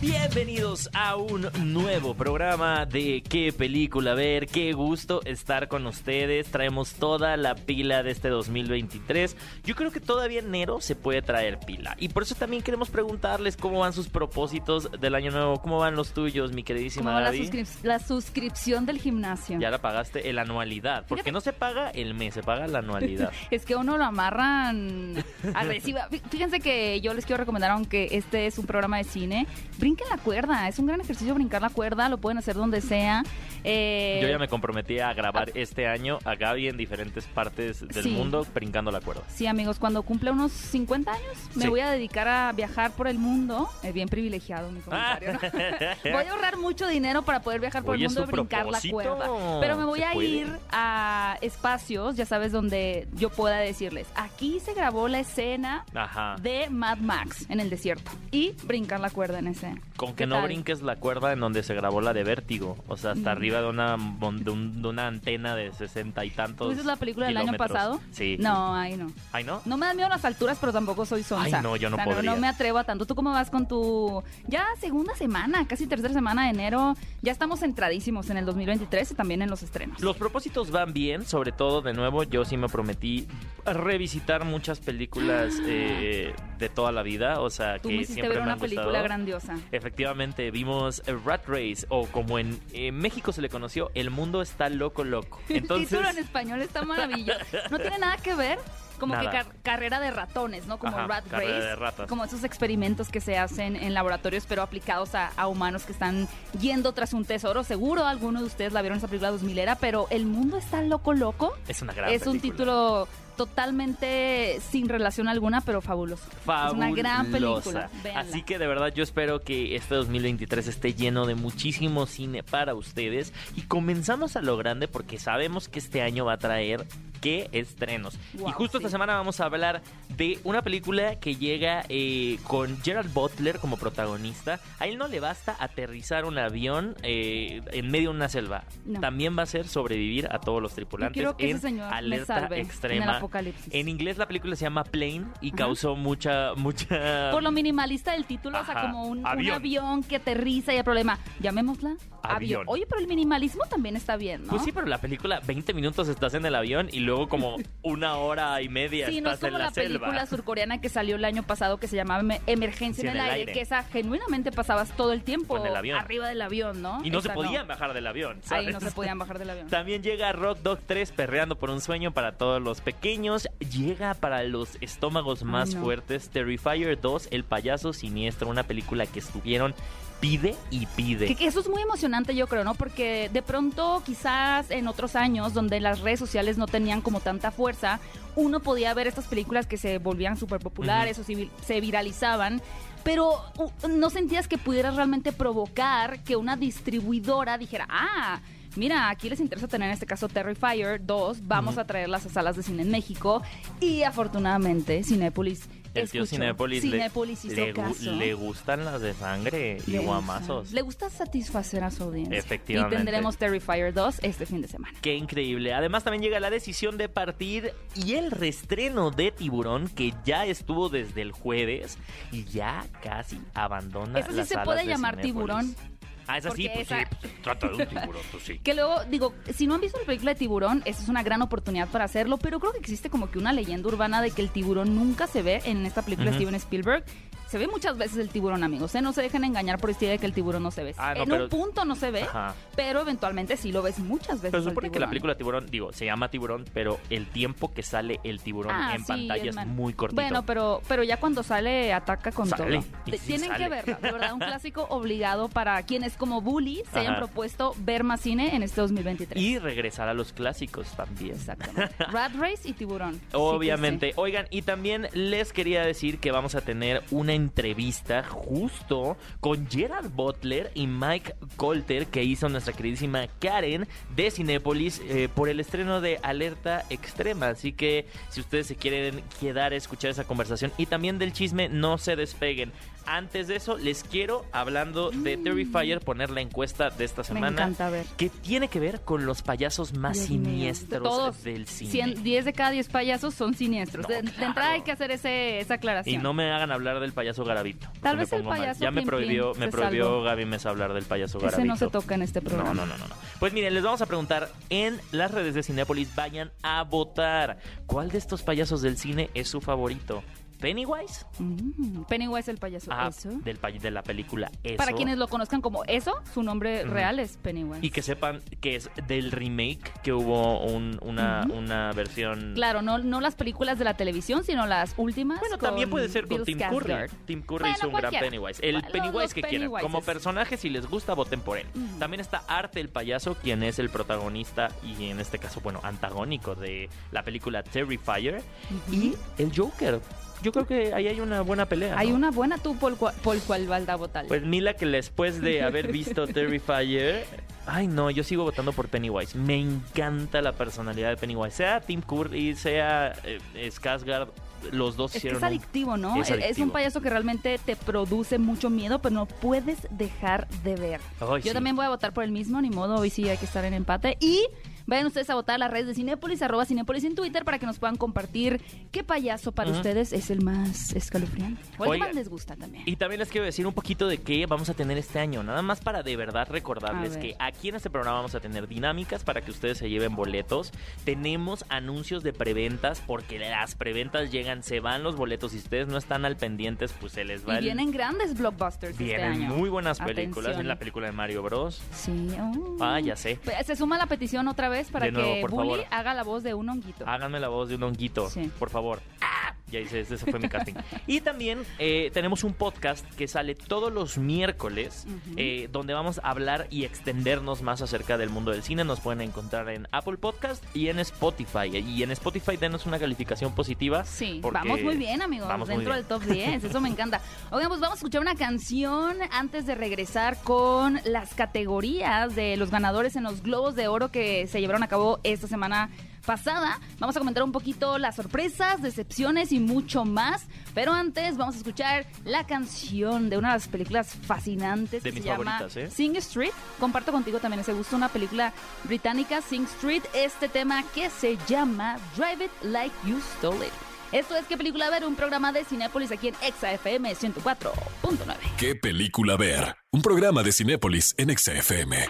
Bienvenidos a un nuevo programa de qué película ver. Qué gusto estar con ustedes. Traemos toda la pila de este 2023. Yo creo que todavía enero se puede traer pila. Y por eso también queremos preguntarles cómo van sus propósitos del año nuevo. ¿Cómo van los tuyos, mi queridísima Como la, Gaby? suscrip- la suscripción del gimnasio. Ya la pagaste, el anualidad. Porque no se paga el mes, se paga la anualidad. Es que uno lo amarran agresiva. Fí- Fíjense que yo les quiero recomendar, aunque este es un programa de cine, brinquen la cuerda. Es un gran ejercicio brincar la cuerda, lo pueden hacer donde sea. Eh, Yo ya me comprometí a grabar este año a Gaby en diferentes partes del Sí. mundo brincando la cuerda. Sí, amigos, cuando cumpla unos 50 años, me Sí. voy a dedicar a viajar por el mundo. Es bien privilegiado mi comentario, ¿no? Voy a ahorrar mucho dinero para poder viajar por Oye, el mundo y brincar la cuerda. Pero me voy a puede. ir a espacios, ya sabes, donde yo pueda decirles, aquí se grabó la escena Ajá. de Mad Max en el desierto y brincar la cuerda en ese. Con ¿Qué que no tal? brinques la cuerda en donde se grabó la de Vértigo. O sea, hasta Mm. arriba de una, de, un- de una antena de sesenta y tantos. ¿Tú dices la película del año pasado? Sí. No, ahí no. Ay, ¿no? No me dan miedo las alturas, pero tampoco soy sonsa. Ay, no, yo no O sea, podría. No, me atrevo a tanto. ¿Tú cómo vas con tu ya segunda semana, casi tercera semana de enero? Ya estamos centradísimos en el 2023 y también en los estrenos. Los propósitos van bien, sobre todo, de nuevo, yo sí me prometí revisitar muchas películas eh, de toda la vida. O sea, Tú que me siempre ver me una han película gustado. grandiosa. Efectivamente, vimos Rat Race, o como en eh, México se le conoció, El mundo está loco, loco. el Entonces, título en español está maravilloso. No tiene nada que ver como que car- carrera de ratones, ¿no? Como Ajá, Rat carrera Race. de ratas. Como esos experimentos que se hacen en laboratorios, pero aplicados a, a humanos que están yendo tras un tesoro. Seguro alguno de ustedes la vieron esa película 2000 era, pero El mundo está loco, loco. es una gran es un título totalmente sin relación alguna, pero fabuloso. Es una gran película. Fabulosa. Véanla. Así que de verdad yo espero que este 2023 esté lleno de muchísimo cine para ustedes. Y comenzamos a lo grande porque sabemos que este año va a traer qué estrenos. Wow, y justo sí. esta semana vamos a hablar de una película que llega eh, con Gerald Butler como protagonista. A él no le basta aterrizar un avión eh, en medio de una selva. No. También va a ser sobrevivir a todos los tripulantes en ese señor me alerta extrema. Apocalipsis. En inglés la película se llama Plane y Ajá. causó mucha, mucha... Por lo minimalista del título, o sea, Ajá. como un un Avión. que aterriza y el problema. Llamémosla Avión. Oye, pero el minimalismo también está bien, ¿no? Pues sí, pero la película, 20 minutos estás en el avión y luego como una hora y media Sí, no es estás en la, la, película selva. surcoreana que salió el año pasado que se llamaba Me- Emergencia Sí, en el, aire, que esa genuinamente pasabas todo el tiempo Con el avión. arriba del avión, ¿no? Y no se podían bajar del avión, Ahí ¿sabes? no se podían bajar del avión. También llega Rock Dog 3 perreando por un sueño para todos los pequeños. Llega para los estómagos más no. fuertes Terrifier 2, El payaso siniestro, una película que estuvieron pide y pide. Que, eso es muy emocionante, yo creo, ¿no? Porque de pronto, quizás en otros años, donde las redes sociales no tenían como tanta fuerza, uno podía ver estas películas que se volvían súper populares o se vi- se viralizaban, pero no sentías que pudieras realmente provocar que una distribuidora dijera, ah, Mira, aquí les interesa tener en este caso Terrifier 2. Vamos a traerlas a salas de cine en México. Y afortunadamente, Cinépolis. El tío escuchó. Cinépolis le- Cinépolis hizo le, gu- le gustan las de sangre y guamazos. gusta- Le gusta satisfacer a su audiencia. Efectivamente. Y tendremos Terrifier 2 este fin de semana. Qué increíble. Además también llega la decisión de partir y el restreno de Tiburón que ya estuvo desde el jueves y ya casi abandona Eso sí las se puede de llamar Cinépolis. tiburón. Ah, esa sí, Porque pues esa- sí, pues, trata de un tiburón, pues sí. Que luego, digo, si no han visto la película de Tiburón, esa es una gran oportunidad para hacerlo, pero creo que existe como que una leyenda urbana de que el tiburón nunca se ve en esta película de. Steven Spielberg. Se ve muchas veces el tiburón, amigos, ¿eh? No se dejen engañar por esta idea de que el tiburón no se ve. Ah, no, en pero- un punto no se ve, Ajá. pero eventualmente sí lo ves muchas veces. Pero supone que la película Tiburón, digo, se llama Tiburón, pero el tiempo que sale el tiburón Ah, en sí, pantalla es muy cortito. Bueno, pero, pero ya cuando sale, ataca con Sale, todo. sí Tienen sale. que verla, de verdad, un clásico obligado para quienes como Bully se hayan propuesto ver más cine en este 2023. y regresar a los clásicos también. Exactamente. Rat Race y Tiburón. Obviamente. sí. Oigan, y también les quería decir que vamos a tener una entrevista justo con Gerard Butler y Mike Colter que hizo nuestra queridísima Karen de Cinépolis eh, por el estreno de Alerta Extrema. Así que si ustedes se quieren quedar a escuchar esa conversación y también del chisme, no se despeguen. Antes de eso, les quiero, hablando de Terrifier, poner la encuesta de esta Me semana. encanta ver. Que tiene que ver con los payasos más Dios siniestros Todos. del cine. 100 10 de cada 10 payasos son siniestros. No, de, entrada hay que hacer ese, esa Y aclaración. no me hagan hablar del payaso Garabito. Tal me vez el pongo mal. payaso Ya me prohibió, me prohibió. Gaby Mesa hablar del payaso Garabito. Ese no se toca en este No, programa. no, no, no, no. Pues miren, les vamos a preguntar en las redes de Cinépolis, vayan a votar. ¿Cuál de estos payasos del cine es su favorito? ¿Pennywise? Mm, Pennywise el payaso. Ah, Eso. del pay- de la película Eso. Para quienes lo conozcan como eso, su nombre real es Pennywise. Y que sepan que es del remake, que hubo un- una, una versión... Claro, no, no las películas de la televisión, sino las últimas. Bueno, también puede ser con Tim Curry. Tim Curry Bueno, hizo un gran. Pennywise. El Bueno, Pennywise los que quieran. Como personaje, si les gusta, voten por él. También está Arte el payaso, quien es el protagonista y en este caso, bueno, antagónico de la película Terrifier. Y el Joker. Yo creo que ahí hay una buena pelea. Hay ¿no? una buena tú por, por cual valda votar. Pues Mila, que después de haber visto Terrifier, ay no, yo sigo votando por Pennywise. Me encanta la personalidad de Pennywise. Sea Tim Curry, sea eh, Skarsgård, los dos es que es adictivo, ¿no? Es un payaso que realmente te produce mucho miedo, pero no puedes dejar de ver. Ay, Yo sí. también voy a votar por el mismo, ni modo, hoy sí hay que estar en empate. Y vayan ustedes a votar a las redes de Cinépolis, arroba Cinépolis en Twitter, para que nos puedan compartir qué payaso para ustedes es el más escalofriante. O el que más les gusta también. Y también les quiero decir un poquito de qué vamos a tener este año. Nada más para de verdad recordarles que aquí en este programa vamos a tener dinámicas para que ustedes se lleven boletos. Tenemos anuncios de preventas porque las preventas llegan, se van los boletos. Si ustedes no están al pendientes, pues se les va Y el... vienen grandes blockbusters Vienen este año. muy buenas películas. Atención. En la película de Mario Bros. Sí. oh. Ah, ya sé. Pues, Se suma la petición otra vez para De nuevo, que por Bully favor. haga la voz de un honguito. Háganme la voz de un honguito, Sí. por favor. ¡Ah! Ya hice, ese fue mi casting. y también eh, tenemos un podcast que sale todos los miércoles, eh, donde vamos a hablar y extendernos más acerca del mundo del cine. Nos pueden encontrar en Apple Podcast y en Spotify. Y en Spotify denos una calificación positiva. Sí, vamos muy bien, amigos. vamos dentro bien. del top 10. Eso me encanta. Oigan, pues vamos a escuchar una canción antes de regresar con las categorías de los ganadores en los Globos de Oro que se llevaron a cabo esta semana pasada. Vamos a comentar un poquito las sorpresas, decepciones y mucho más. Pero antes vamos a escuchar la canción de una de las películas fascinantes De que mis se llama favoritas, ¿eh? Sing Street. Comparto contigo también ese gusto, una película británica, Sing Street. Este tema que se llama Drive It Like You Stole It. Esto es ¿Qué película ver? Un programa de Cinépolis aquí en Exa FM 104.9. ¿Qué película ver? Un programa de Cinépolis en XFM.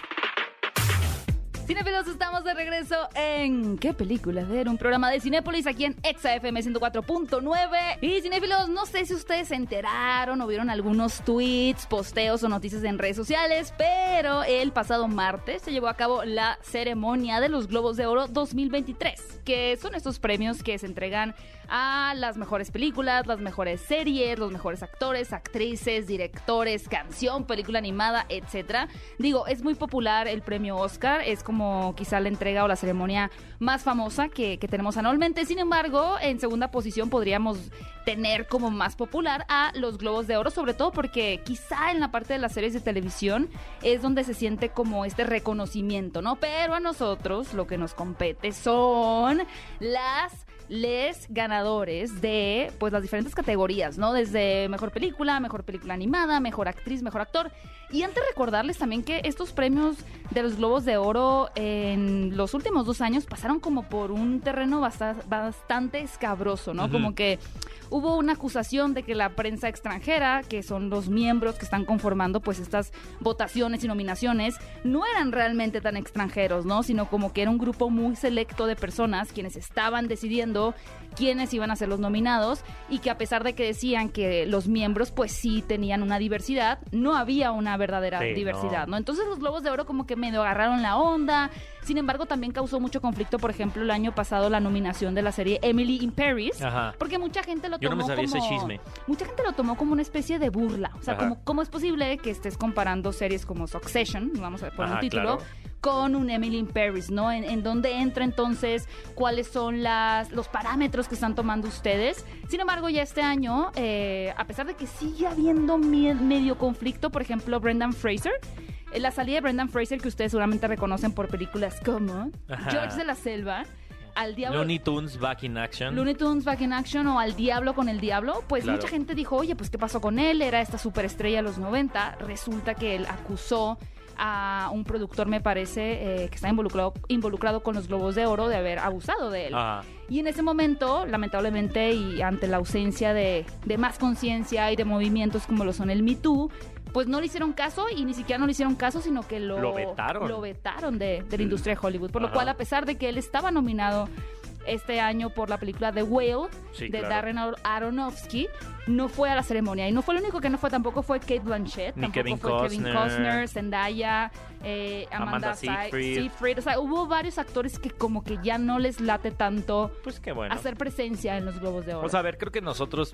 Cinefilos, estamos de regreso en ¿Qué película ver? Un programa de Cinépolis aquí en Exa FM 104.9. Y Cinéfilos, no sé si ustedes se enteraron o vieron algunos tweets, posteos o noticias en redes sociales, pero el pasado martes se llevó a cabo la ceremonia de los Globos de Oro 2023, que son estos premios que se entregan a las mejores películas, las mejores series, los mejores actores, actrices, directores, canción, película animada, etcétera. Digo, es muy popular el premio Oscar, es como quizá la entrega o la ceremonia más famosa que, que tenemos anualmente. Sin embargo, en segunda posición podríamos tener como más popular a los Globos de Oro, sobre todo porque quizá en la parte de las series de televisión es donde se siente como este reconocimiento, ¿no? Pero a nosotros lo que nos compete son las les ganadores de pues las diferentes categorías, ¿no? Desde mejor película, mejor película animada, mejor actriz, mejor actor. Y antes recordarles también que estos premios de los Globos de Oro en los últimos dos años pasaron como por un terreno basta- bastante escabroso, ¿no? Como que hubo una acusación de que la prensa extranjera, que son los miembros que están conformando pues estas votaciones y nominaciones, no eran realmente tan extranjeros, ¿no? Sino como que era un grupo muy selecto de personas quienes estaban decidiendo quiénes iban a ser los nominados y que a pesar de que decían que los miembros pues sí tenían una diversidad, no había una verdadera Sí, diversidad, no. ¿no? Entonces los Globos de Oro como que medio agarraron la onda. Sin embargo, también causó mucho conflicto, por ejemplo, el año pasado la nominación de la serie Emily in Paris, Ajá. porque mucha gente lo Yo no tomó me sabía ese como chisme. mucha gente lo tomó como una especie de burla. O sea, Ajá. como cómo es posible que estés comparando series como Succession, vamos a poner Ajá, un título, claro. con un Emily in Paris, ¿no? En, en dónde entra entonces, cuáles son las, los parámetros que están tomando ustedes. Sin embargo, ya este año, eh, a pesar de que sigue habiendo medio conflicto, por ejemplo, Brendan Fraser. Eh, La salida de Brendan Fraser, que ustedes seguramente reconocen por películas como Ajá. George de la Selva, al diablo. Looney Tunes Back in Action. Looney Tunes Back in Action o Al Diablo con el Diablo, pues Claro. mucha gente dijo, oye, pues ¿qué pasó con él? Era esta superestrella de los 90. Resulta que él acusó a un productor, me parece, eh, que está involucrado, involucrado con los Globos de Oro de haber abusado de él. Ajá. Y en ese momento, lamentablemente, y ante la ausencia de, de más conciencia y de movimientos como lo son el Me Too, pues no le hicieron caso y ni siquiera no le hicieron caso, sino que lo, Lo vetaron. lo vetaron de, de la industria de Hollywood. Por lo cual, a pesar de que él estaba nominado este año por la película The Whale Sí, de claro. Darren Ar- Aronofsky, no fue a la ceremonia. Y no fue el único que no fue, tampoco fue Kate Blanchett, Ni tampoco Kevin fue Kevin Costner. Zendaya, eh, Amanda, Amanda Sey- Seyfried. Seyfried. O sea, hubo varios actores que como que ya no les late tanto Pues qué bueno. hacer presencia en los Globos de Oro. O sea, a ver, creo que nosotros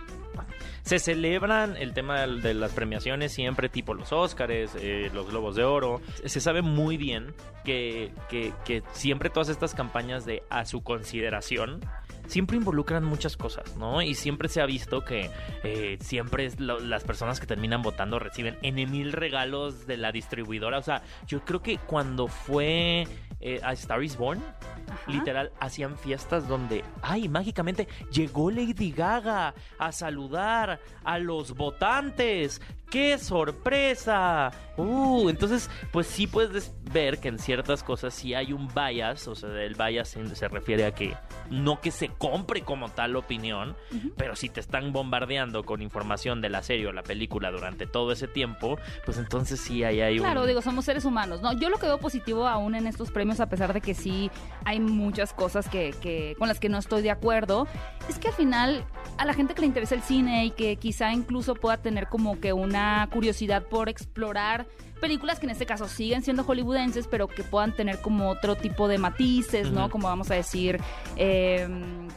se celebran el tema de las premiaciones siempre tipo los Óscares, eh, los Globos de Oro. Se sabe muy bien que, que, que siempre todas estas campañas de a su consideración siempre involucran muchas cosas, ¿no? Y siempre se ha visto que eh, siempre es lo- las personas que terminan votando reciben N mil regalos de la distribuidora. O sea, yo creo que cuando fue eh, a Star is Born, Ajá. literal hacían fiestas donde, ay, mágicamente llegó Lady Gaga a saludar a los votantes. ¡Qué sorpresa! Uh, entonces, pues sí puedes des- ver que en ciertas cosas sí hay un bias, o sea, el bias se, refiere a que no que se compre como tal opinión, pero si te están bombardeando con información de la serie o la película durante todo ese tiempo, pues entonces sí ahí hay un... Claro, digo, somos seres humanos, ¿no? Yo lo que veo positivo aún en estos premios, a pesar de que sí hay muchas cosas que, que- con las que no estoy de acuerdo, es que al final a la gente que le interesa el cine y que quizá incluso pueda tener como que una curiosidad por explorar películas que en este caso siguen siendo hollywoodenses, pero que puedan tener como otro tipo de matices, ¿no? Como vamos a decir, eh,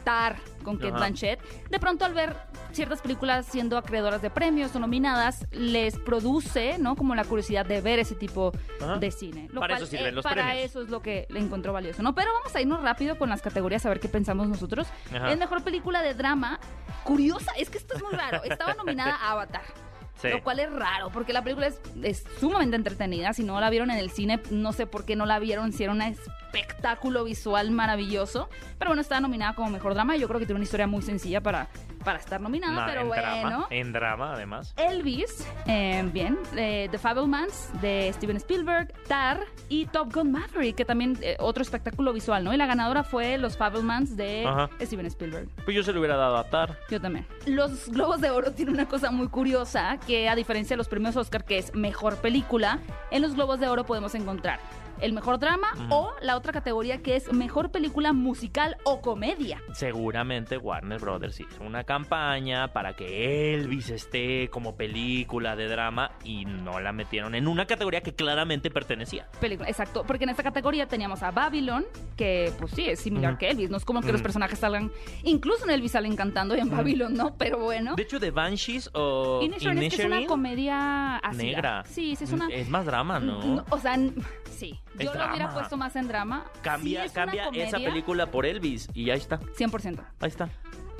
Tar con Kate Ajá. Blanchett. De pronto al ver ciertas películas siendo acreedoras de premios o nominadas, les produce, ¿no? Como la curiosidad de ver ese tipo de cine. Lo Para cual, eso sirven eh, los para premios. eso es lo que le encontró valioso, ¿no? Pero vamos a irnos rápido con las categorías a ver qué pensamos nosotros. Es mejor película de drama. Curiosa, es que esto es muy raro. Estaba nominada a Avatar. Lo cual es raro, porque la película es, es sumamente entretenida. Si no la vieron en el cine, no sé por qué no la vieron, si era un espectáculo visual maravilloso. Pero bueno, estaba nominada como mejor drama. Yo creo que tiene una historia muy sencilla para, para estar nominada, pero en bueno. drama, en drama además. Elvis, eh, bien, eh, The Fablemans de Steven Spielberg, Tar y Top Gun Maverick, que también eh, otro espectáculo visual, ¿no? Y la ganadora fue Los Fablemans de Ajá. Steven Spielberg. Pues yo se lo hubiera dado a Tar. Yo también. Los Globos de Oro tienen una cosa muy curiosa, que a diferencia de los premios Oscar, que es mejor película, en los Globos de Oro podemos encontrar el mejor drama o la otra categoría que es mejor película musical o comedia. Seguramente Warner Brothers hizo una campaña para que Elvis esté como película de drama y no la metieron en una categoría que claramente pertenecía. Película, exacto, porque en esta categoría teníamos a Babylon, que pues sí, es similar que Elvis, no es como que los personajes salgan, incluso en Elvis salen cantando y en Babylon, ¿no? Pero bueno. De hecho, The Banshees o Inisherin es una comedia ácida. negra. Sí, sí, es una... Es más drama, ¿no? No, o sea, sí. Es Yo lo hubiera puesto más en drama. Cambia, Sí, es una cambia esa comedia, película por Elvis y ahí está, 100%. ahí está.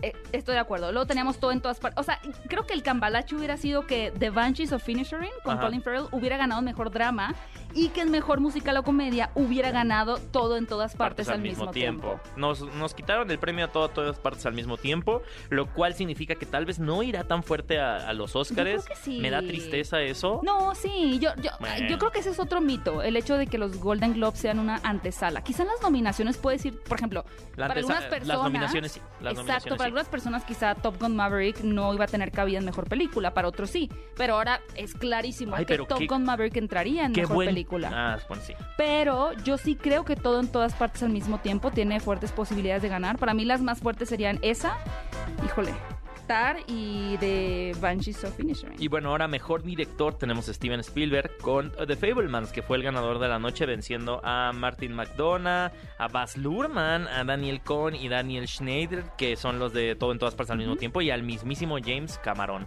Eh, estoy de acuerdo. Luego teníamos todo en todas partes. O sea, creo que el cambalache hubiera sido que The Banshees of Inisherin con Ajá. Colin Farrell hubiera ganado mejor drama y que el mejor musical o comedia hubiera ganado todo en todas partes, al mismo tiempo. Nos, nos quitaron el premio a todo, todas partes al mismo tiempo, lo cual significa que tal vez no irá tan fuerte a, a los Óscares. creo que sí. Me da tristeza eso. No, sí, yo, yo, Bueno. yo creo que ese es otro mito, el hecho de que los Golden Globes sean una antesala. Quizá en las nominaciones puede decir, por ejemplo, La para algunas personas... Las nominaciones sí. Las Exacto, nominaciones para. Algunas personas quizá Top Gun Maverick no iba a tener cabida en mejor película, para otros sí. Pero ahora es clarísimo Ay, que Top qué- Gun Maverick entraría en mejor buen- película. Ah, bueno, sí. Pero yo sí creo que todo en todas partes al mismo tiempo tiene fuertes posibilidades de ganar. Para mí las más fuertes serían esa, híjole, Y de Banshees of Inisherin. Y bueno, ahora mejor director tenemos a Steven Spielberg con The Fablemans, que fue el ganador de la noche venciendo a Martin McDonough, a Baz Luhrmann, a Daniel Cohn y Daniel Schneider, que son los de todo en todas partes al mismo tiempo, y al mismísimo James Cameron.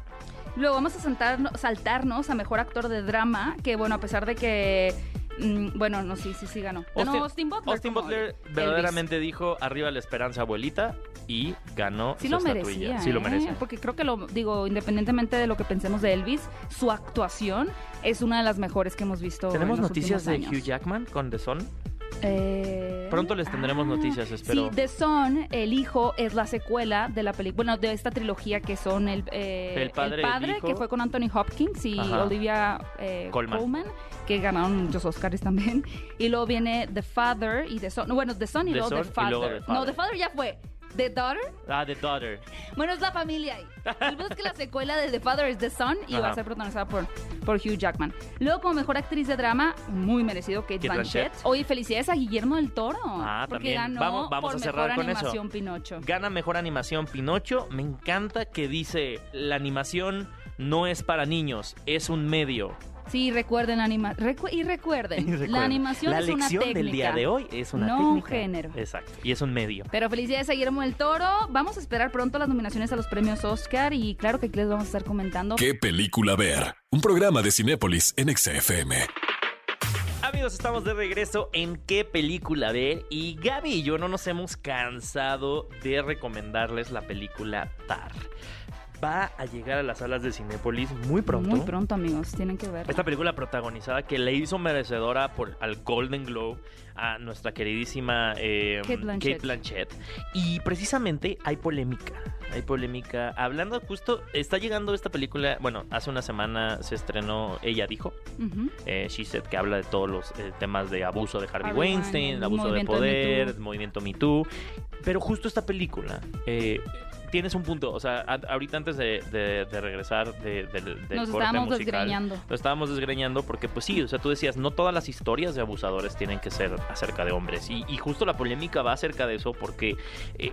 Luego vamos a saltarnos a mejor actor de drama, que bueno, a pesar de que... mm, bueno, no, sí, sí, sí ganó. Ganó Austin, Butler. Austin Butler Elvis. verdaderamente dijo arriba la esperanza abuelita y ganó Sí su lo estatuilla. merecía, Sí lo ¿eh? merece. Porque creo que lo digo, independientemente de lo que pensemos de Elvis, su actuación es una de las mejores que hemos visto. ¿Tenemos en los noticias de Hugh. Jackman con The Son? Eh, Pronto les tendremos noticias, espero. Sí, The Son, el hijo, es la secuela de la película, bueno, de esta trilogía que son el, eh, El padre, el hijo. que fue con Anthony Hopkins y Ajá. Olivia eh, Colman. Colman. que ganaron muchos Oscars también. Y luego viene The Father y The Son. no, Bueno, The Son y The luego Son The y Father. luego The No. The Father ya fue. The Daughter. Ah, The Daughter. Bueno, es la familia ahí. El que la secuela de The Father es The Son y va a ser protagonizada por, por Hugh Jackman. Luego, como mejor actriz de drama, muy merecido, Kate, Kate Blanchett. Blanchett. Oye, felicidades a Guillermo del Toro. Ah, porque también. ganó Vamos- vamos por a cerrar mejor con eso. animación Pinocho. Gana mejor animación Pinocho. Me encanta que dice la animación no es para niños, es un medio. Sí, recuerden anima recu- y, recuerden, Y recuerden, la animación la es una lección técnica. del día de hoy es una no técnica. un género. Exacto. Y es un medio. Pero felicidades a Guillermo del Toro. Vamos a esperar pronto las nominaciones a los premios Oscar y claro que aquí les vamos a estar comentando. ¿Qué película ver? Un programa de Cinépolis en XFM. Amigos, estamos de regreso en qué película ver y Gaby y yo no nos hemos cansado de recomendarles la película Tar. Va a llegar a las salas de Cinépolis muy pronto. Muy pronto, amigos, tienen que ver. Esta película protagonizada que le hizo merecedora por, al Golden Globe a nuestra queridísima eh, Kate Blanchett. Blanchett. Y precisamente hay polémica. Hay polémica. Hablando justo, está llegando esta película. Bueno, hace una semana se estrenó Ella Dijo. Eh, She Said, que habla de todos los eh, temas de abuso de Harvey Harvey Weinstein, Weinstein, abuso de Me poder, movimiento Me Too. Pero justo esta película. eh, Tienes un punto, o sea, a- ahorita antes de, de- de regresar de- del, del Nos corte estábamos musical, desgreñando. lo estábamos desgreñando porque, pues sí, o sea, tú decías, no todas las historias de abusadores tienen que ser acerca de hombres. Y, y justo la polémica va acerca de eso porque eh,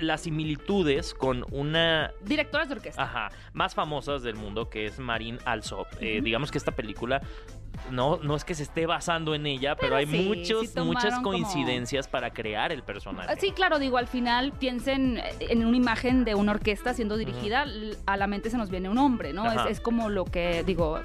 las similitudes con una Directoras de orquesta. ajá, más famosas del mundo, que es Marin Alsop. Eh, digamos que esta película no, no es que se esté basando en ella, pero, Pero hay sí, muchos, sí muchas como- coincidencias para crear el personaje. Sí, claro, digo, al final piensen en una imagen de una orquesta siendo dirigida, a la mente se nos viene un hombre, ¿no? Es, es como lo que, digo,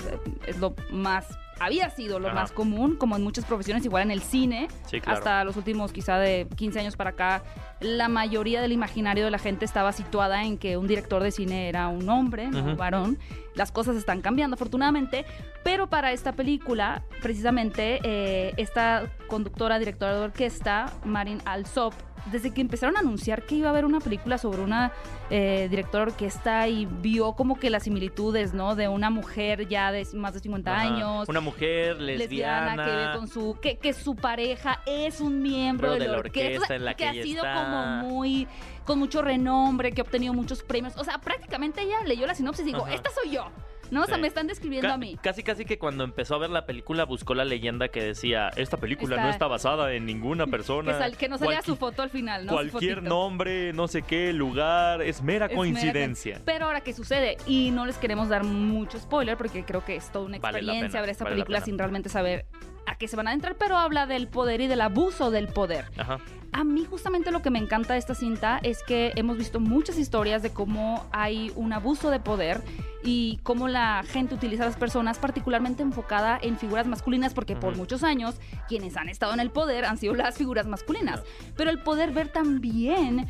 es lo más, había sido lo Ajá. más común, como en muchas profesiones, igual en el cine, Sí, claro. hasta los últimos quizá de 15 años para acá, la mayoría del imaginario de la gente estaba situada en que un director de cine era un hombre, no un varón. Las cosas están cambiando afortunadamente, pero para esta película, precisamente, eh, esta conductora, directora de orquesta, Marin Alsop, desde que empezaron a anunciar que iba a haber una película sobre una eh, directora de orquesta y vio como que las similitudes, ¿no? De una mujer ya de más de 50 Ajá. años, Una mujer lesbiana. lesbiana, que vive con su que, que su pareja es un miembro de la orquesta, en la que ha sido está. como muy con mucho renombre, que ha obtenido muchos premios. O sea, prácticamente ella leyó la sinopsis y Ajá. esta soy yo. ¿No? O sea, me están describiendo a mí. Casi, casi que cuando empezó a ver la película buscó la leyenda que decía, esta película no Está- basada en ninguna Que, persona. sal- que no salía su foto al final, ¿no? Cualquier nombre, no sé qué, lugar, es mera Es mera coincidencia. Pero ahora, ¿qué sucede? Y no les queremos dar mucho spoiler porque creo que es toda una Vale experiencia pena, ver esta vale película sin realmente saber a qué se van a adentrar, pero habla del poder y del abuso del poder. Ajá. A mí justamente lo que me encanta de esta cinta es que hemos visto muchas historias de cómo hay un abuso de poder y cómo la gente utiliza a las personas particularmente enfocada en figuras masculinas porque por muchos años quienes han estado en el poder han sido las figuras masculinas. Pero el poder ver también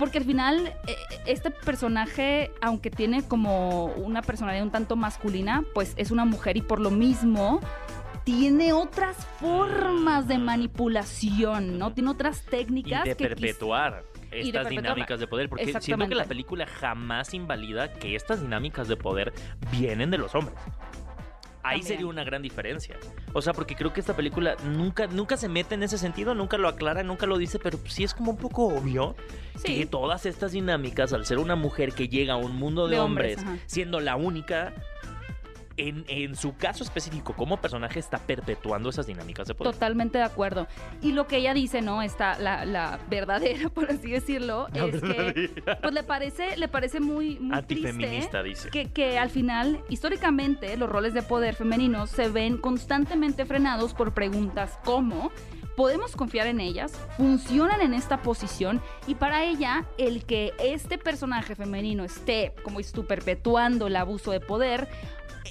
porque al final eh, este personaje, aunque tiene como una personalidad un tanto masculina, pues es una mujer y por lo mismo tiene otras formas de manipulación, ¿no? Tiene otras Y técnicas de que perpetuar de estas perpetuarla. dinámicas de poder. Porque siento que la película jamás invalida que estas dinámicas de poder vienen de los hombres. Ahí También. sería una gran diferencia. O sea, porque creo que esta película nunca, nunca se mete en ese sentido, nunca lo aclara, nunca lo dice, pero sí es como un poco obvio Sí. que todas estas dinámicas, al ser una mujer que llega a un mundo de, De hombres, hombres, siendo la única, en, en su caso específico como personaje, está perpetuando esas dinámicas de poder. Totalmente de acuerdo. Y lo que ella dice, ¿no? Está la, la verdadera, por así decirlo, La es que pues le parece, le parece muy, muy Antifeminista, triste dice. que, que al final, históricamente, los roles de poder femeninos se ven constantemente frenados por preguntas como ¿podemos confiar en ellas? ¿Funcionan en esta posición? Y para ella, el que este personaje femenino esté, como dices tú, perpetuando el abuso de poder,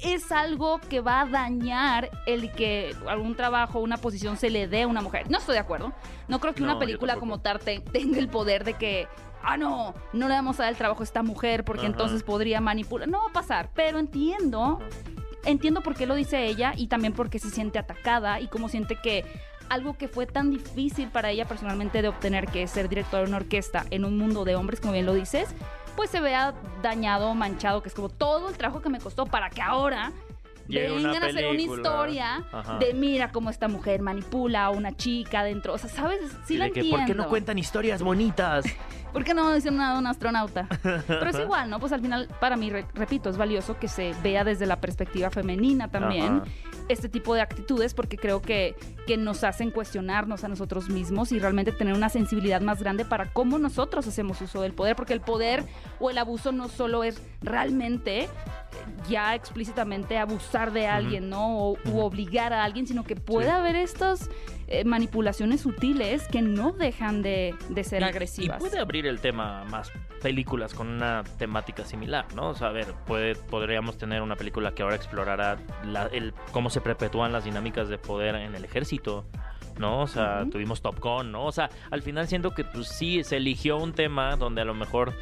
es algo que va a dañar el que algún trabajo, una posición se le dé a una mujer. No estoy de acuerdo. No creo que No, una película como Tarte tenga el poder de que, ah, no, no le vamos a dar el trabajo a esta mujer porque Ajá. entonces podría manipular. No va a pasar, pero entiendo, entiendo por qué lo dice ella y también porque se siente atacada y cómo siente que algo que fue tan difícil para ella personalmente de obtener, que es ser directora de una orquesta en un mundo de hombres, como bien lo dices, pues se vea dañado, manchado, que es como todo el trabajo que me costó para que ahora vengan a hacer una historia Ajá. de mira cómo esta mujer manipula a una chica dentro. O sea, ¿sabes? Sí la entiendo. ¿Por qué no cuentan historias bonitas? ¿Por qué no dicen nada de un astronauta? Pero es igual, ¿no? Pues al final, para mí, re- repito, es valioso que se vea desde la perspectiva femenina también Ajá. Este tipo de actitudes porque creo que, que nos hacen cuestionarnos a nosotros mismos y realmente tener una sensibilidad más grande para cómo nosotros hacemos uso del poder, porque el poder o el abuso no solo es realmente ya explícitamente abusar de alguien, ¿no? O, u obligar a alguien, sino que puede Sí. haber estas eh, manipulaciones sutiles que no dejan de, de ser Y- agresivas. Y puede abrir el tema más películas con una temática similar, ¿no? O sea, a ver, puede, podríamos tener una película que ahora explorara la- el, cómo se perpetúan las dinámicas de poder en el ejército. ¿No? O sea, tuvimos Top Gun, ¿no? O sea, al final siento que pues sí, se eligió un tema donde a lo mejor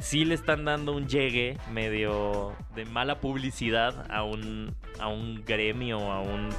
sí le están dando un llegue medio de mala publicidad a un, a un gremio, a un,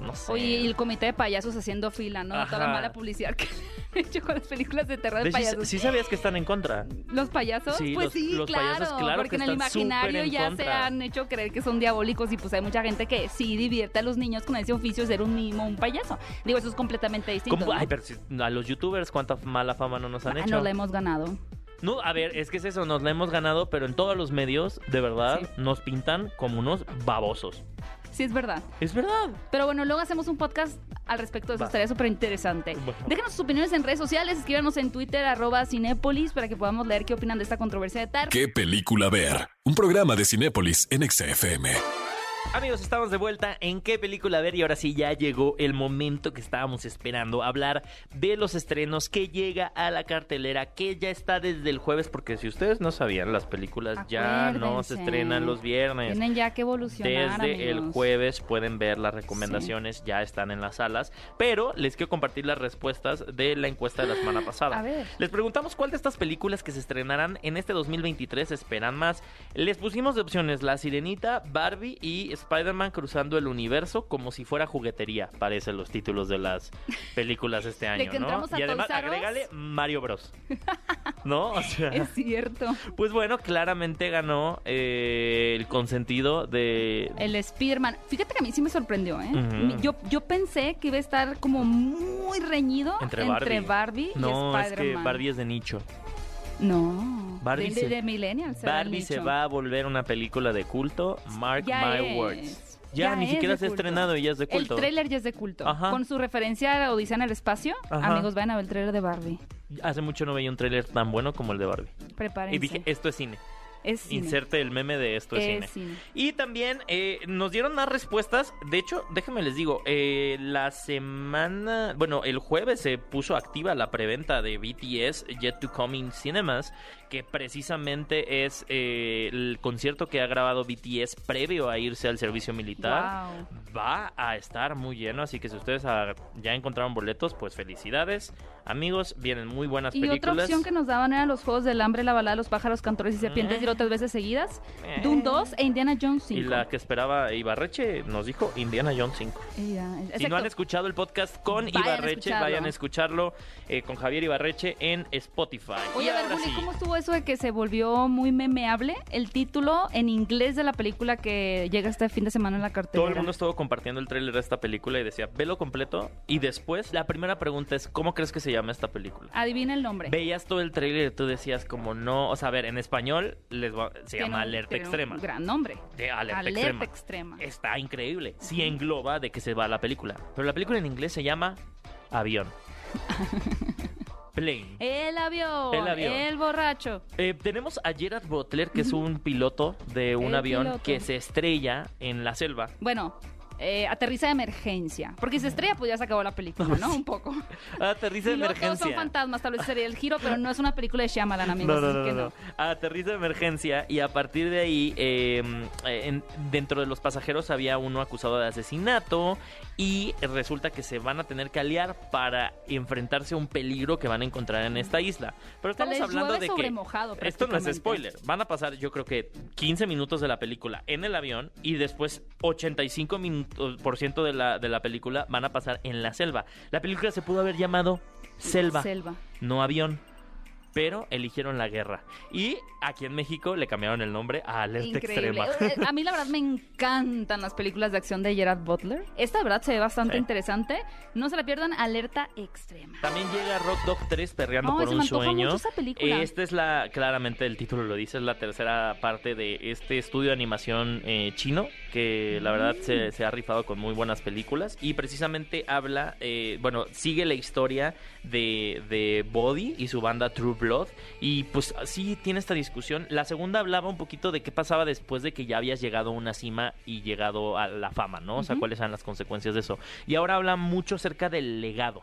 no sé. Oye, y el comité de payasos haciendo fila, ¿no? Toda la mala publicidad que han hecho con las películas de terror de, payasos. sí sabías que están en contra. ¿Los payasos? Sí, pues los- sí, los claro, payasos, claro porque que en el imaginario en ya se han hecho creer que son diabólicos y pues hay mucha gente que sí divierte a los niños con ese oficio de ser un mimo, un payaso. Digo, eso es completamente distinto. ¿Cómo? ¿no? Ay, pero si- a los youtubers, ¿cuánta mala fama no nos han Ah, hecho? no la hemos ganado. No, a ver, es que es eso, nos la hemos ganado, pero en todos los medios, de verdad, Sí. nos pintan como unos babosos. Sí, es verdad. Es verdad. Pero bueno, luego hacemos un podcast al respecto de eso, Va. estaría súper interesante. Bueno. Déjenos sus opiniones en redes sociales, escríbanos en Twitter, arroba Cinépolis, para que podamos leer qué opinan de esta controversia de Tar. ¿Qué película ver? Un programa de Cinépolis en XFM. Amigos, estamos de vuelta en qué película ver y ahora sí ya llegó el momento que estábamos esperando, hablar de los estrenos que llega a la cartelera, que ya está desde el jueves, porque si ustedes no sabían, las películas ya no se estrenan los viernes. Tienen ya que evolucionar, Desde el jueves pueden ver las recomendaciones, ya están en las salas, pero les quiero compartir las respuestas de la encuesta de la semana pasada. A ver. Les preguntamos cuál de estas películas que se estrenarán en este 2023 esperan más. Les pusimos de opciones La Sirenita, Barbie y Spider-Man cruzando el universo como si fuera juguetería, parecen los títulos de las películas este año, que ¿no? Y además agrégale Mario Bros. ¿No? O sea, Es cierto. pues bueno, claramente ganó eh, el consentido de El Spider-Man. Fíjate que a mí sí me sorprendió, ¿eh? Yo, yo pensé que iba a estar como muy reñido Entre Barbie. Barbie y No, es Spider-Man. que Barbie es de nicho. No. Barbie de, se- de, Millennials. Barbie va a volver una película de culto. Mark Ya my es. words. Ya, Ya ni siquiera se ha estrenado y ya es de culto. El tráiler ya es de culto. Ajá. Con su referencia a Odisea en el espacio. Ajá. Amigos, vayan a ver el tráiler de Barbie. Hace mucho no veía un tráiler tan bueno como el de Barbie. Prepárense. Y dije, esto es cine. Es cine. Inserte el meme de esto es, cine. Es cine. Y también eh, nos dieron más respuestas. De hecho, déjenme les digo, eh, la semana, bueno, el jueves se puso activa la preventa de BTS Yet to Come in Cinemas, que precisamente es eh, el concierto que ha grabado BTS previo a irse al servicio militar. Wow. Va a estar muy lleno, así que si ustedes ah, ya encontraron boletos, pues felicidades. Amigos, vienen muy buenas Y películas. otra opción que nos daban eran los Juegos del Hambre, la balada de los pájaros, cantores y serpientes, y otras veces seguidas. Eh. Doom 2 e Indiana Jones 5. Y la que esperaba Ibarreche nos dijo Indiana Jones 5. Y ya, Si no han escuchado el podcast con Vayan Ibarreche, vayan a escucharlo eh, con Javier Ibarreche en Spotify. Oye, y a ver, Juli, sí, ¿cómo estuvo eso de que se volvió muy memeable el título en inglés de la película que llega este fin de semana en la cartelera? todo el mundo estuvo compartiendo el tráiler de esta película y decía, velo completo. Y después, la primera pregunta es, ¿cómo crees que se llama esta película? Adivina el nombre. Veías todo el tráiler y tú decías como no, o sea, a ver, en español les va- se llama un- Alerta un Extrema. gran nombre. De alerta, Alerta extrema. extrema. Está increíble. Sí engloba de que se va la película. Pero la película en inglés se llama Avión. Plane. El avión. El avión. El borracho. Eh, tenemos a Gerard Butler, que es un piloto de un El avión piloto. que se estrella en la selva. Bueno, eh, aterriza de emergencia. Porque si se estrella, pues ya se acabó la película, ¿no? Un poco. Aterriza de Y luego todos son emergencia. fantasmas, tal vez sería el giro, pero no es una película de Shyamalan, amigos, No, no, así no, que no. Aterriza de emergencia y a partir de ahí, eh, en- dentro de los pasajeros había uno acusado de asesinato y resulta que se van a tener que aliar para enfrentarse a un peligro que van a encontrar en esta isla. Pero estamos les hablando de que mojado, esto no es spoiler. Van a pasar, yo creo que 15 minutos de la película en el avión y después 85 min- 90% de la, de la película van a pasar en la selva. La película se pudo haber llamado Selva, Selva. no avión. Pero eligieron la guerra. Y aquí en México le cambiaron el nombre a Alerta Increíble. Extrema. Eh, A mí la verdad me encantan las películas de acción de Gerard Butler. Esta verdad se ve bastante Sí. interesante. No se la pierdan, Alerta Extrema. También llega Rock Dog 3 perreando por se un me sueño. mucho esa película. Esta es la, claramente el título lo dice, es la tercera parte de este estudio de animación eh, chino, que la verdad Mm. se, se ha rifado con muy buenas películas. Y precisamente habla, eh, bueno, sigue la historia de, de Body y su banda True Blood. Y pues sí tiene esta discusión. La segunda hablaba un poquito de qué pasaba después de que ya habías llegado a una cima y llegado a la fama, ¿no? O sea, cuáles eran las consecuencias de eso. Y ahora habla mucho acerca del legado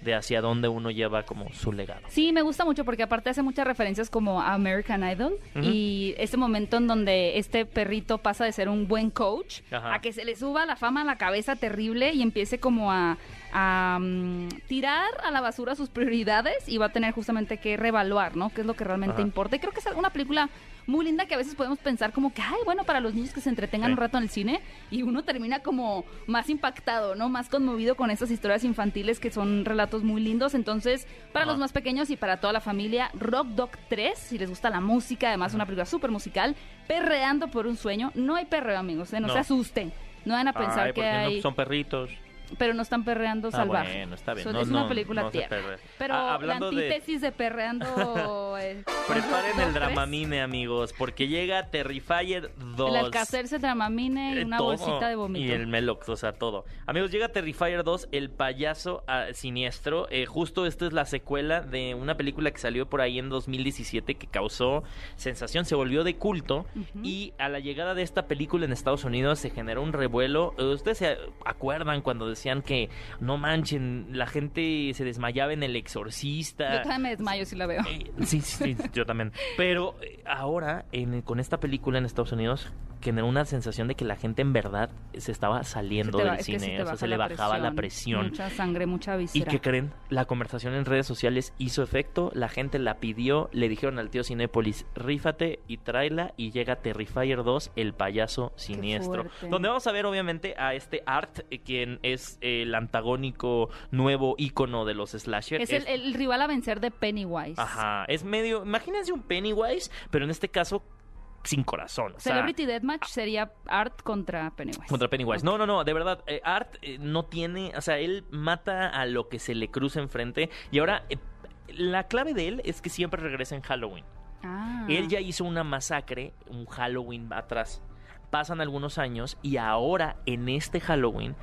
de hacia dónde uno lleva como su legado. Sí, me gusta mucho porque aparte hace muchas referencias como a American Idol y este momento en donde este perrito pasa de ser un buen coach Ajá. a que se le suba la fama a la cabeza terrible y empiece como a, a, mm, tirar a la basura sus prioridades y va a tener justamente que reevaluar, ¿no? ¿Qué es lo que realmente Ajá. importa? Y creo que es una película muy linda que a veces podemos pensar como que, ay, bueno, para los niños que se entretengan Sí. un rato en el cine y uno termina como más impactado, ¿no? Más conmovido con estas historias infantiles que son relatos muy lindos. Entonces, para Ajá. los más pequeños y para toda la familia, Rock Dog 3, si les gusta la música, además una película súper musical, Perreando por un sueño. No hay perreo, amigos, ¿eh? no, No. se asusten. No van a pensar Ay, que ¿por qué no? hay... Son perritos. Pero no están perreando Ah, salvaje. bueno, está bien. So- No, es una película no perrea. Pero Ah, la hablando de- antítesis de, perreando... eh, Preparen el Dog 3, Dramamine, amigos, porque llega Terrifier 2. El Alcacer se Dramamine y Eh, una todo. bolsita de vómito. Y el Melox, o sea, todo. Amigos, llega Terrifier 2, el payaso ah, siniestro. Eh, justo esta es la secuela de una película que salió por ahí en 2017 que causó sensación, se volvió de culto. Y a la llegada de esta película en Estados Unidos se generó un revuelo. ¿Ustedes se acuerdan cuando decían que no manchen, la gente se desmayaba en El Exorcista? Yo también me desmayo si la veo. Eh, sí, sí, sí, yo también. Pero eh, ahora, en- con esta película en Estados Unidos, generó una sensación de que la gente en verdad se estaba saliendo Se te va- del cine. o sea, se le bajaba la presión. Mucha sangre, mucha ¿Y visera. qué creen? La conversación en redes sociales hizo efecto, la gente la pidió, le dijeron al tío Cinépolis, rífate y tráela y llega Terrifier 2, el payaso siniestro. Donde vamos a ver obviamente a este Art, eh, quien es el antagónico nuevo ícono de los slasher. Es el, el rival a vencer de Pennywise. Ajá, es medio, imagínense un Pennywise, pero en este caso sin corazón. O sea, Celebrity Deathmatch sería Art contra Pennywise. contra Pennywise. No, no, no, de verdad, eh, Art eh, no tiene, o sea, él mata a lo que se le cruza enfrente y ahora eh, la clave de él es que siempre regresa en Halloween. Ah. Él ya hizo una masacre, un Halloween atrás. Pasan algunos años y ahora en este Halloween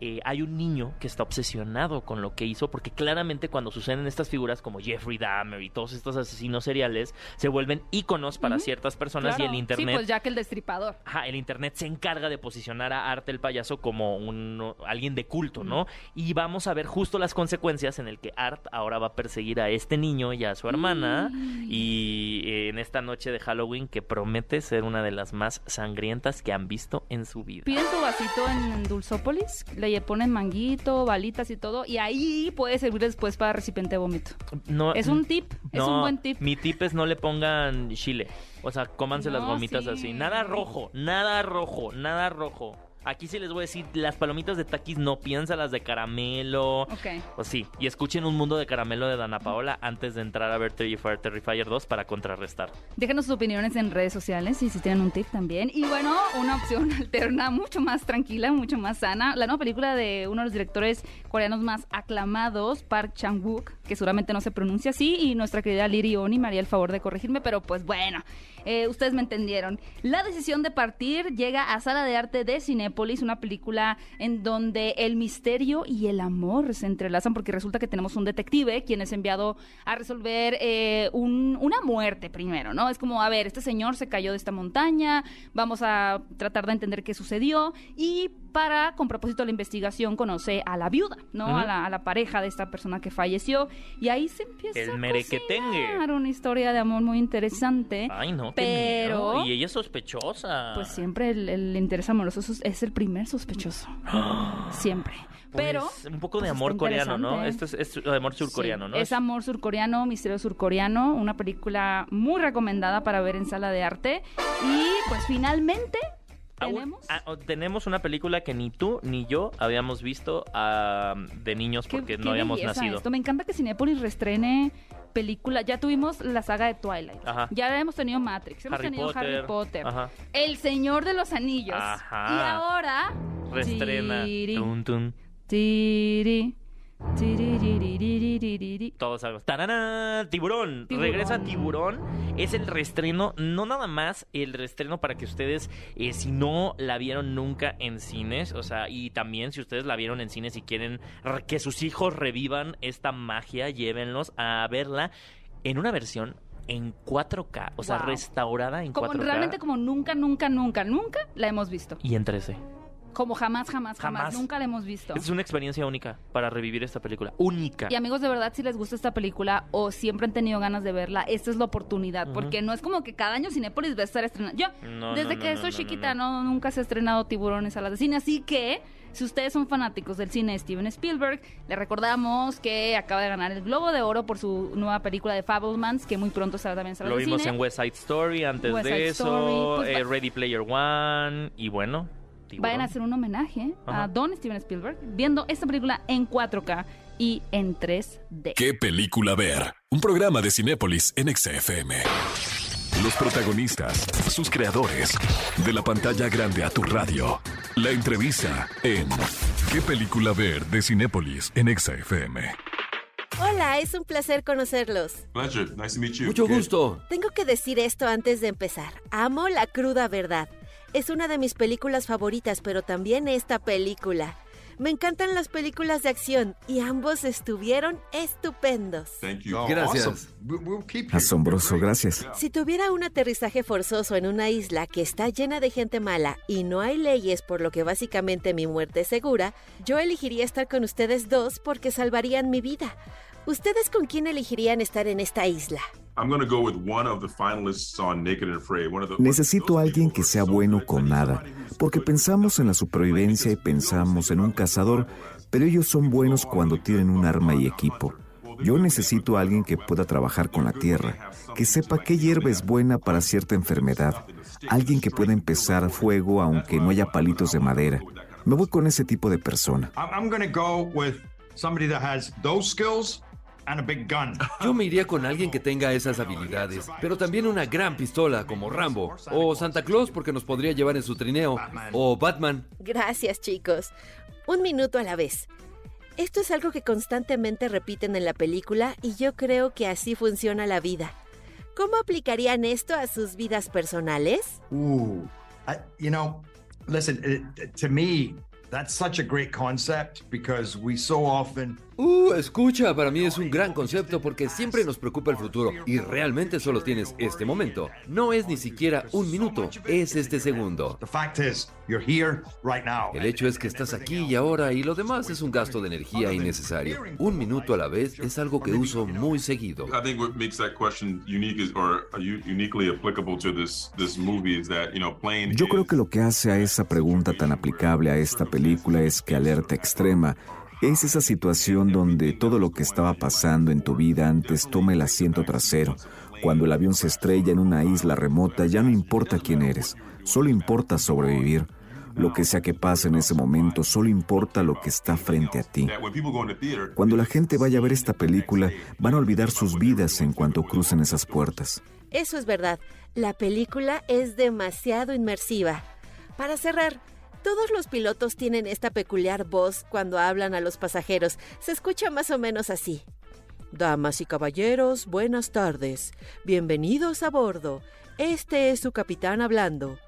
eh, hay un niño que está obsesionado con lo que hizo porque claramente cuando suceden estas figuras como Jeffrey Dahmer y todos estos asesinos seriales se vuelven íconos para ciertas personas Claro. y el internet Sí, pues Jack el Destripador. Ajá, el internet se encarga de posicionar a Arte el payaso como un alguien de culto, ¿no? Y vamos a ver justo las consecuencias en el que Art ahora va a perseguir a este niño y a su hermana y eh, en esta noche de Halloween que promete ser una de las más sangrientas que han visto en su vida. Piden su vasito en Dulzópolis, le ponen manguito, balitas y todo, y ahí puede servir después para recipiente de vómito. No, Es un tip, es un buen tip. Mi tip es no le pongan chile. O sea, cómanse las gomitas sí. así. Nada rojo, nada rojo, nada rojo. Aquí sí les voy a decir, las palomitas de taquis no, piénsalas de caramelo. Ok. Pues sí, y escuchen Un Mundo de Caramelo de Dana Paola antes de entrar a ver Terrifier, Terrifier 2 para contrarrestar. Déjenos sus opiniones en redes sociales y si tienen un tip también. Y bueno, una opción alterna mucho más tranquila, mucho más sana. La nueva película de uno de los directores coreanos más aclamados, Park Chan-wook, que seguramente no se pronuncia así, y nuestra querida Liri Oni me haría el favor de corregirme, pero pues bueno, eh, ustedes me entendieron. La decisión de partir llega a Sala de Arte de Cinépolis, una película en donde el misterio y el amor se entrelazan porque resulta que tenemos un detective quien es enviado a resolver eh, un- una muerte primero, ¿no? Es como, a ver, este señor se cayó de esta montaña, vamos a tratar de entender qué sucedió y para, con propósito de la investigación, conoce a la viuda, ¿no? A, la, a la pareja de esta persona que falleció y ahí se empieza El a una historia de amor muy interesante. Ay, no, qué Pero- miedo. Y ella es sospechosa. Pues siempre el, el interés amoroso es- es el primer sospechoso. Siempre. Pues, Pero. un poco de pues, amor coreano, ¿no? Este es, es amor surcoreano, Sí, ¿no? Es amor surcoreano, misterio surcoreano, una película muy recomendada para ver en sala de arte. Y pues finalmente ¿Tenemos? Ah, tenemos una película que ni tú ni yo habíamos visto ah, de niños porque no habíamos nacido. Me encanta que Cinepolis restrene películas. Ya tuvimos la saga de Twilight. Ajá. Ya hemos tenido Matrix. Hemos tenido Harry Potter. Ajá. El Señor de los Anillos. Y ahora. Restrena. Tiri, tiri, todos sabemos. ¡Tarana! Tiburón. Tiburón. Regresa Tiburón. Es el reestreno, no nada más el reestreno para que ustedes, eh, si no la vieron nunca en cines, o sea, y también si ustedes la vieron en cines y quieren re- que sus hijos revivan esta magia, llévenlos a verla en una versión en 4K, o sea, Wow. restaurada en Como 4K. realmente como nunca, nunca, nunca, nunca la hemos visto. Y en 13. Como jamás, jamás, jamás, Jamás. nunca la hemos visto. Es una experiencia única para revivir esta película. Única. Y amigos, de verdad, si les gusta esta película o siempre han tenido ganas de verla, esta es la oportunidad. Ujú. Porque no es como que cada año Cinépolis va a estar estrenando. Yo, No, desde no, que no, soy no, no, chiquita, no. nunca se ha estrenado Tiburones a las de cine. Así que, si ustedes son fanáticos del cine de Steven Spielberg, les recordamos que acaba de ganar el Globo de Oro por su nueva película de Fablemans, que muy pronto estará también en salas Lo de vimos cine. en West Side Story antes West de eso, Story, pues, eh, va- Ready Player One y bueno, Tiburón. Vayan a hacer un homenaje Ajá. a Don Steven Spielberg viendo esta película en 4K y en 3D. ¿Qué película ver? Un programa de Cinépolis en XFM. Los protagonistas, sus creadores, de la pantalla grande a tu radio. La entrevista en ¿Qué película ver? de Cinépolis en XFM. Hola, es un placer conocerlos. Pleasure. Nice to meet you. Mucho gusto. Tengo que decir esto antes de empezar. Amo la cruda verdad. Es una de mis películas favoritas, pero también esta película. Me encantan las películas de acción y ambos estuvieron estupendos. Thank you. Gracias. Asombroso, gracias. Si tuviera un aterrizaje forzoso en una isla que está llena de gente mala y no hay leyes por lo que básicamente mi muerte es segura, yo elegiría estar con ustedes dos porque salvarían mi vida. ¿Ustedes con quién elegirían estar en esta isla? I'm going to go with one of the finalists on Naked and Afraid. One of the, Necesito a alguien que sea bueno good. con nada, porque pensamos en la supervivencia y pensamos en un cazador, pero ellos son buenos cuando tienen un arma y equipo. Yo necesito a alguien que pueda trabajar con la tierra, que sepa qué hierba es buena para cierta enfermedad, alguien que pueda empezar fuego aunque no haya palitos de madera. Me voy con ese tipo de persona. I'm, I'm going to go with somebody that has those skills and a big gun. Yo me iría con alguien que tenga esas habilidades, pero también una gran pistola como Rambo, o Santa Claus porque nos podría llevar en su trineo, o Batman. Gracias, chicos. Un minuto a la vez. Esto es algo que constantemente repiten en la película y yo creo que así funciona la vida. ¿Cómo aplicarían esto a sus vidas personales? Ooh, I, you know, listen, it, to me, that's such a great concept because we so often Uh, escucha, para mí es un gran concepto porque siempre nos preocupa el futuro y realmente solo tienes este momento. No es ni siquiera un minuto, es este segundo. the fact is you're here right now. El hecho es que estás aquí y ahora y lo demás es un gasto de energía innecesario. Un minuto a la vez es algo que uso muy seguido. I think what makes that question unique is, or u- uniquely applicable to this this movie is that you know playing. Yo creo que lo que hace a esa pregunta tan aplicable a esta película es que Alerta Extrema es esa situación donde todo lo que estaba pasando en tu vida antes toma el asiento trasero. Cuando el avión se estrella en una isla remota ya no importa quién eres, solo importa sobrevivir. Lo que sea que pase en ese momento, solo importa lo que está frente a ti. Cuando la gente vaya a ver esta película, van a olvidar sus vidas en cuanto crucen esas puertas. Eso es verdad. La película es demasiado inmersiva. Para cerrar, todos los pilotos tienen esta peculiar voz cuando hablan a los pasajeros. Se escucha más o menos así. Damas y caballeros, buenas tardes. Bienvenidos a bordo. Este es su capitán hablando.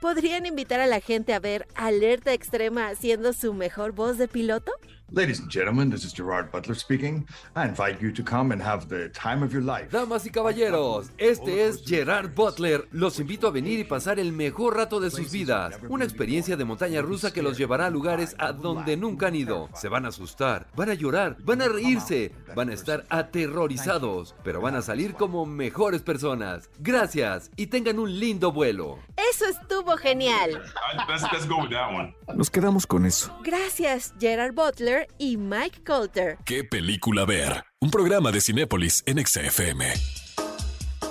¿Podrían invitar a la gente a ver Alerta Extrema haciendo su mejor voz de piloto? Ladies and gentlemen, this is Gerard Butler speaking. I invite you to come and have the time of your life. Damas y caballeros, este es Gerard Butler. Los invito a venir y pasar el mejor rato de sus vidas. Una experiencia de montaña rusa que los llevará a lugares a donde nunca han ido. Se van a asustar, van a llorar, van a reírse, van a estar aterrorizados, pero van a salir como mejores personas. Gracias y tengan un lindo vuelo. Eso estuvo genial. I- let's let's go with that one. Nos quedamos con eso. Gracias, Gerard Butler y Mike Coulter. ¿Qué película ver? Un programa de Cinépolis en XFM.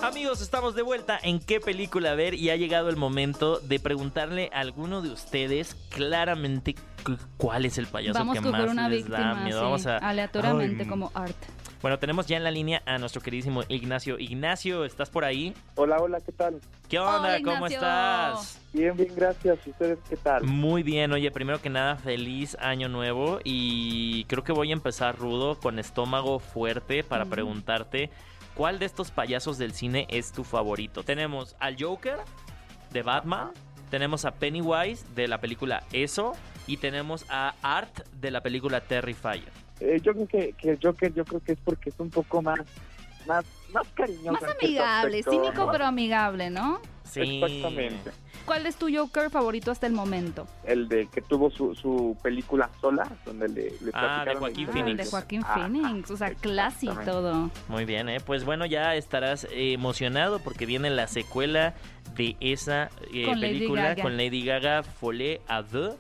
Amigos, estamos de vuelta en qué película ver y ha llegado el momento de preguntarle a alguno de ustedes claramente cu- cuál es el payaso Vamos que más una les víctima, da miedo. sí, Vamos a aleatoriamente Ay. como art. Bueno, tenemos ya en la línea a nuestro queridísimo Ignacio. Ignacio, ¿estás por ahí? Hola, hola, ¿qué tal? ¿Qué onda? Hola, ¿Cómo estás? Bien, bien, gracias. ¿Y ustedes qué tal? Muy bien, oye, primero que nada, feliz año nuevo y creo que voy a empezar rudo con estómago fuerte para preguntarte cuál de estos payasos del cine es tu favorito. Tenemos al Joker de Batman, tenemos a Pennywise de la película Eso y tenemos a Art de la película Terrifier. Eh, yo creo que, que el Joker, yo creo que es porque es un poco más, más, más cariñoso. Más amigable, aspecto, cínico ¿no? pero amigable, ¿no? Sí. Exactamente. ¿Cuál es tu Joker favorito hasta el momento? El de que tuvo su, su película sola, donde le, le Ah, de Joaquín el- Ah, Phoenix. de Joaquín Ah, Phoenix, o sea, classy exactamente. todo. Muy bien, ¿eh? Pues bueno, ya estarás eh, emocionado porque viene la secuela de esa eh, Con película con Lady Gaga, Folie à deux.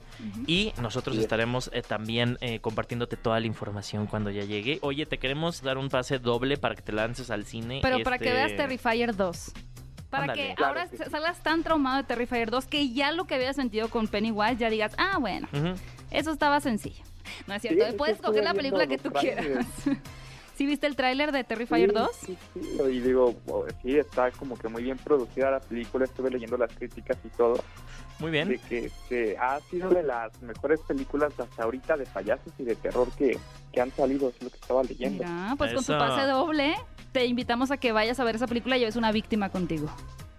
Y nosotros Bien. estaremos eh, también eh, compartiéndote toda la información cuando ya llegue. Oye, te queremos dar un pase doble para que te lances al cine. Pero para que este- veas Terrifier 2. Para Ándale. que Claro ahora que sí. salgas tan traumado de Terrifier 2 que ya lo que habías sentido con Pennywise ya digas, ah, bueno, eso estaba sencillo. No es cierto, Sí, puedes sí, escoger la película que tú los quieras. trailers. ¿Sí viste el tráiler de Terrifier Sí, 2? Sí, sí, y digo, sí, está como que muy bien producida la película, estuve leyendo las críticas y todo, Muy bien. de que este, ha sido de las mejores películas hasta ahorita de payasos y de terror que, que han salido, es lo que estaba leyendo. Mira, pues con tu pase doble te invitamos a que vayas a ver esa película y lleves una víctima contigo.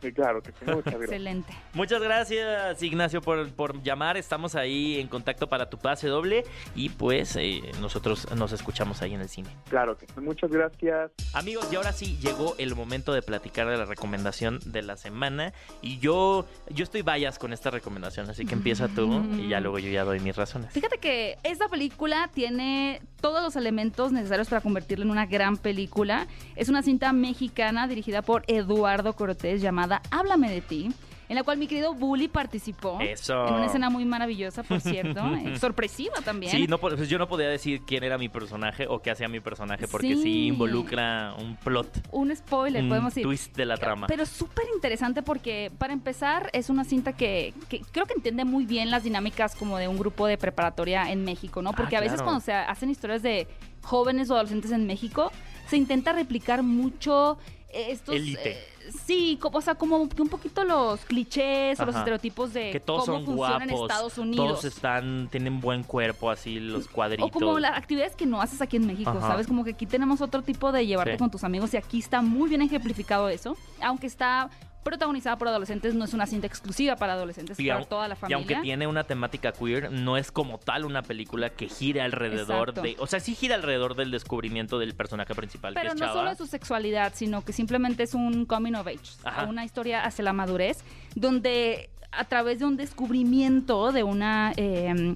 Sí, claro, que sí, muchas gracias. Excelente. Muchas gracias, Ignacio, por, por llamar. Estamos ahí en contacto para tu pase doble. Y pues eh, nosotros nos escuchamos ahí en el cine. Claro que sí, muchas gracias. Amigos, y ahora sí llegó el momento de platicar de la recomendación de la semana. Y yo, yo estoy vallas con esta recomendación, así que empieza tú y ya luego yo ya doy mis razones. Fíjate que esta película tiene todos los elementos necesarios para convertirla en una gran película. Es una cinta mexicana dirigida por Eduardo Cortés llamada Háblame de ti, en la cual mi querido Bully participó. Eso. En una escena muy maravillosa, por cierto. eh, sorpresiva también. Sí, no, po- pues yo no podía decir quién era mi personaje o qué hacía mi personaje porque sí, Sí. involucra un plot, Un spoiler, un podemos decir. twist de la trama. Pero súper interesante porque, para empezar, es una cinta que, que creo que entiende muy bien las dinámicas como de un grupo de preparatoria en México, ¿no? Porque Ah, a veces claro. cuando se hacen historias de jóvenes o adolescentes en México, se intenta replicar mucho estos... Élite. eh, sí, como, o sea, como que un poquito los clichés o los estereotipos de que todos cómo son guapos, en Estados Unidos. todos están, tienen buen cuerpo, así los cuadritos. O como las actividades que no haces aquí en México, Ajá. ¿sabes? Como que aquí tenemos otro tipo de llevarte Sí. con tus amigos y aquí está muy bien ejemplificado eso. Aunque está protagonizada por adolescentes, no es una cinta exclusiva para adolescentes, es Y para toda la Y familia. aunque tiene una temática queer, no es como tal una película que gira alrededor Exacto. de... O sea, sí gira alrededor del descubrimiento del personaje principal, Pero que es no Chava. solo de su sexualidad, sino que simplemente es un coming of age, Ajá. una historia hacia la madurez, donde a través de un descubrimiento de una, eh,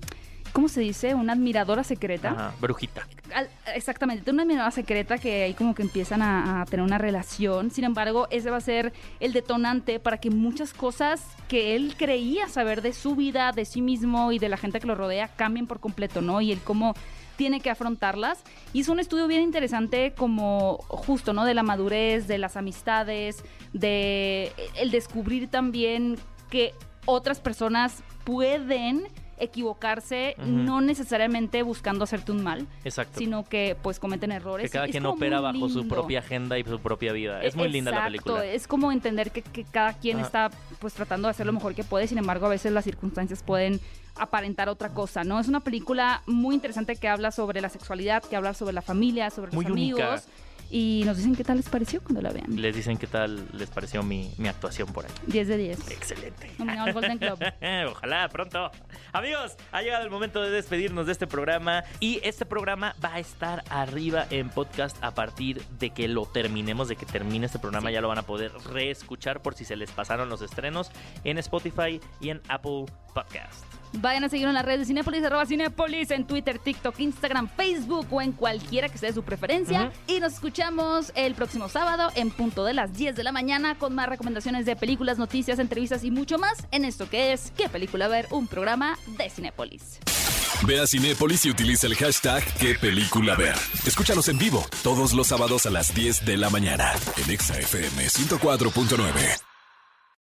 ¿cómo se dice? Una admiradora secreta. Ajá, brujita. Al- exactamente, una mirada secreta que ahí como que empiezan a, a tener una relación. Sin embargo, ese va a ser el detonante para que muchas cosas que él creía saber de su vida, de sí mismo y de la gente que lo rodea cambien por completo, ¿no? Y el cómo tiene que afrontarlas. Hizo un estudio bien interesante como justo, ¿no? De la madurez, de las amistades, de el descubrir también que otras personas pueden equivocarse, no necesariamente buscando hacerte un mal, Exacto. sino que pues cometen errores. que cada Es quien opera bajo su propia agenda y su propia vida. Es muy linda la película. Es como entender que, que cada quien Ajá. está pues tratando de hacer lo mejor que puede, sin embargo a veces las circunstancias pueden aparentar otra cosa, ¿no? Es una película muy interesante que habla sobre la sexualidad, que habla sobre la familia, sobre Muy los amigos. única. Y nos dicen qué tal les pareció cuando la vean. Les dicen qué tal les pareció mi, mi actuación por ahí. 10 de 10. Excelente. Nominado al Golden Globe. Ojalá pronto. Amigos, ha llegado el momento de despedirnos de este programa y este programa va a estar arriba en podcast a partir de que lo terminemos, de que termine este programa. Ya lo van a poder reescuchar por si se les pasaron los estrenos en Spotify y en Apple Podcast. Vayan a seguirnos en las redes de Cinepolis, arroba Cinepolis, en Twitter, TikTok, Instagram, Facebook o en cualquiera que sea de su preferencia. Y nos escuchamos el próximo sábado en punto de las 10 de la mañana con más recomendaciones de películas, noticias, entrevistas y mucho más en esto que es ¿Qué película ver? Un programa de Cinepolis. Ve a Cinépolis y utiliza el hashtag qué película ver. Escúchanos en vivo todos los sábados a las 10 de la mañana en ExaFM 104.9.